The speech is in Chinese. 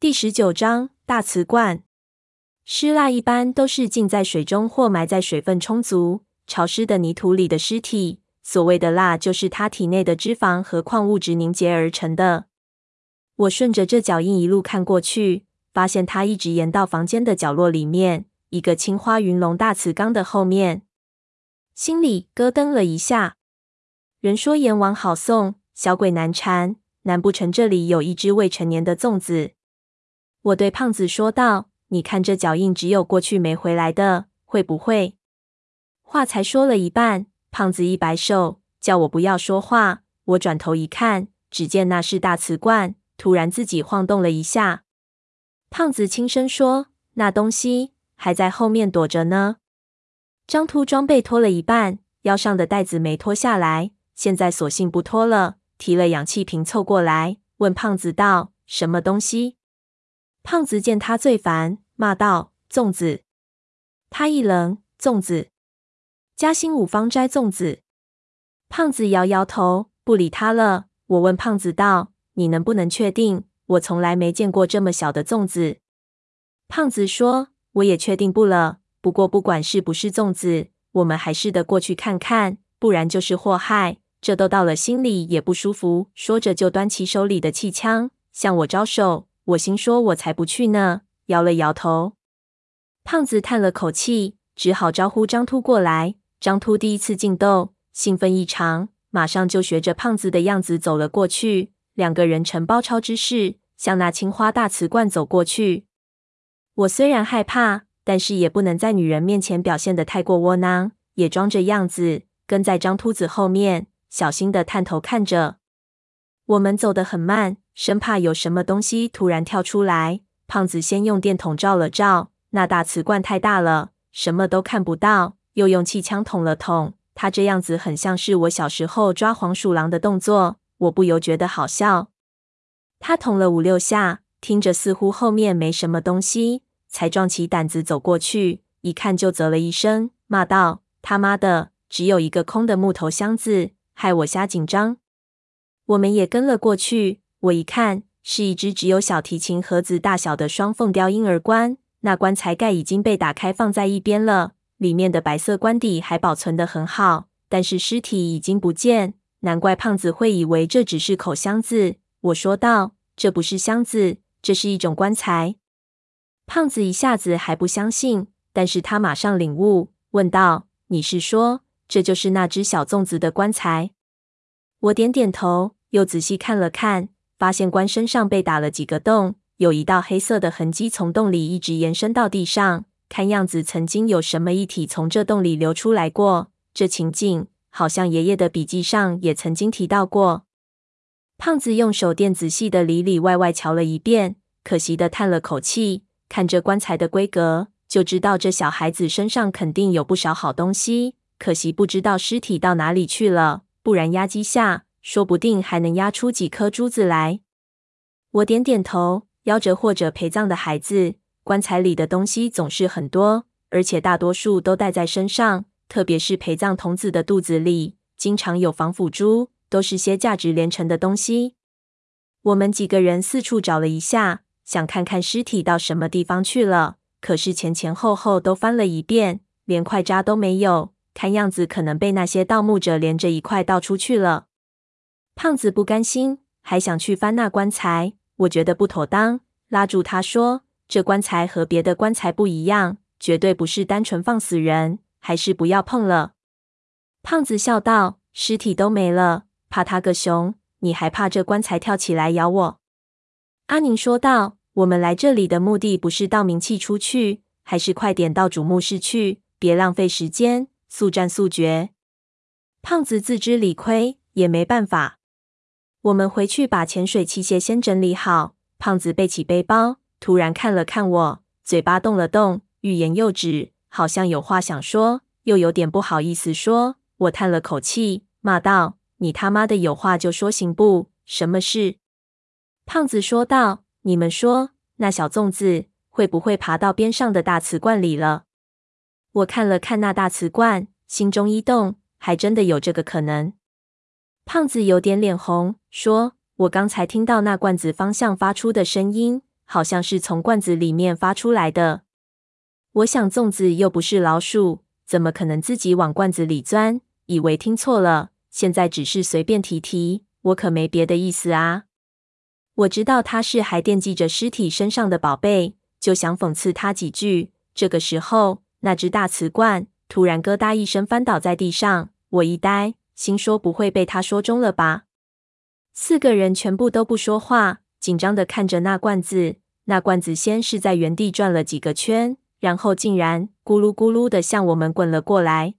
第十九章大瓷罐。尸蜡一般都是浸在水中或埋在水分充足、潮湿的泥土里的尸体。所谓的蜡，就是它体内的脂肪和矿物质凝结而成的。我顺着这脚印一路看过去，发现它一直延到房间的角落里面，一个青花云龙大瓷缸的后面。心里咯噔了一下。人说阎王好送，小鬼难缠，难不成这里有一只未成年的粽子？我对胖子说道：“你看这脚印，只有过去没回来的，会不会？”话才说了一半，胖子一摆手，叫我不要说话。我转头一看，只见那是大瓷罐，突然自己晃动了一下。胖子轻声说：“那东西还在后面躲着呢。”张秃装备脱了一半，腰上的带子没脱下来，现在索性不脱了，提了氧气瓶凑过来，问胖子道：“什么东西？”胖子见他最烦，骂道：“粽子！”他一愣：“粽子？嘉兴五芳斋粽子？”胖子摇摇头，不理他了。我问胖子道：“你能不能确定？我从来没见过这么小的粽子。”胖子说：“我也确定不了。不过不管是不是粽子，我们还是得过去看看，不然就是祸害。这都到了心里也不舒服。”说着就端起手里的气枪向我招手。我心说：“我才不去呢！”摇了摇头。胖子叹了口气，只好招呼张秃过来。张秃第一次进斗，兴奋异常，马上就学着胖子的样子走了过去。两个人呈包抄之势，向那青花大瓷罐走过去。我虽然害怕，但是也不能在女人面前表现得太过窝囊，也装着样子跟在张秃子后面，小心地探头看着。我们走得很慢。生怕有什么东西突然跳出来。胖子先用电筒照了照，那大瓷罐太大了，什么都看不到。又用气枪捅了捅，他这样子很像是我小时候抓黄鼠狼的动作，我不由觉得好笑。他捅了五六下，听着似乎后面没什么东西，才壮起胆子走过去，一看就啧了一声，骂道：“他妈的，只有一个空的木头箱子，害我瞎紧张。”我们也跟了过去。我一看，是一只只有小提琴盒子大小的双凤雕婴儿棺。那棺材盖已经被打开，放在一边了，里面的白色棺底还保存得很好，但是尸体已经不见。难怪胖子会以为这只是口箱子。我说道：“这不是箱子，这是一种棺材。”胖子一下子还不相信，但是他马上领悟，问道：“你是说，这就是那只小粽子的棺材？”我点点头，又仔细看了看。发现棺身上被打了几个洞，有一道黑色的痕迹从洞里一直延伸到地上，看样子曾经有什么液体从这洞里流出来过。这情景好像爷爷的笔记上也曾经提到过。胖子用手电仔细的里里外外瞧了一遍，可惜的叹了口气，看这棺材的规格，就知道这小孩子身上肯定有不少好东西，可惜不知道尸体到哪里去了，不然压几下。说不定还能压出几颗珠子来。我点点头，夭折或者陪葬的孩子，棺材里的东西总是很多，而且大多数都带在身上。特别是陪葬童子的肚子里，经常有防腐珠，都是些价值连城的东西。我们几个人四处找了一下，想看看尸体到什么地方去了，可是前前后后都翻了一遍，连块渣都没有。看样子可能被那些盗墓者连着一块盗出去了。胖子不甘心，还想去翻那棺材。我觉得不妥当，拉住他说：“这棺材和别的棺材不一样，绝对不是单纯放死人，还是不要碰了。”胖子笑道：“尸体都没了，怕他个熊！你还怕这棺材跳起来咬我？”阿宁说道：“我们来这里的目的不是盗冥器出去，还是快点到主墓室去，别浪费时间，速战速决。”胖子自知理亏，也没办法。我们回去把潜水器械先整理好。胖子背起背包，突然看了看我，嘴巴动了动，欲言又止，好像有话想说，又有点不好意思说。我叹了口气，骂道：“你他妈的有话就说行不？什么事？”胖子说道：“你们说，那小粽子会不会爬到边上的大瓷罐里了？”我看了看那大瓷罐，心中一动，还真的有这个可能。胖子有点脸红，说：“我刚才听到那罐子方向发出的声音，好像是从罐子里面发出来的。我想粽子又不是老鼠，怎么可能自己往罐子里钻？以为听错了，现在只是随便提提，我可没别的意思啊。我知道他是还惦记着尸体身上的宝贝，就想讽刺他几句。这个时候，那只大瓷罐突然咯嗒一声翻倒在地上，我一呆，心说不会被他说中了吧？四个人全部都不说话，紧张的看着那罐子。那罐子先是在原地转了几个圈，然后竟然咕噜咕噜的向我们滚了过来。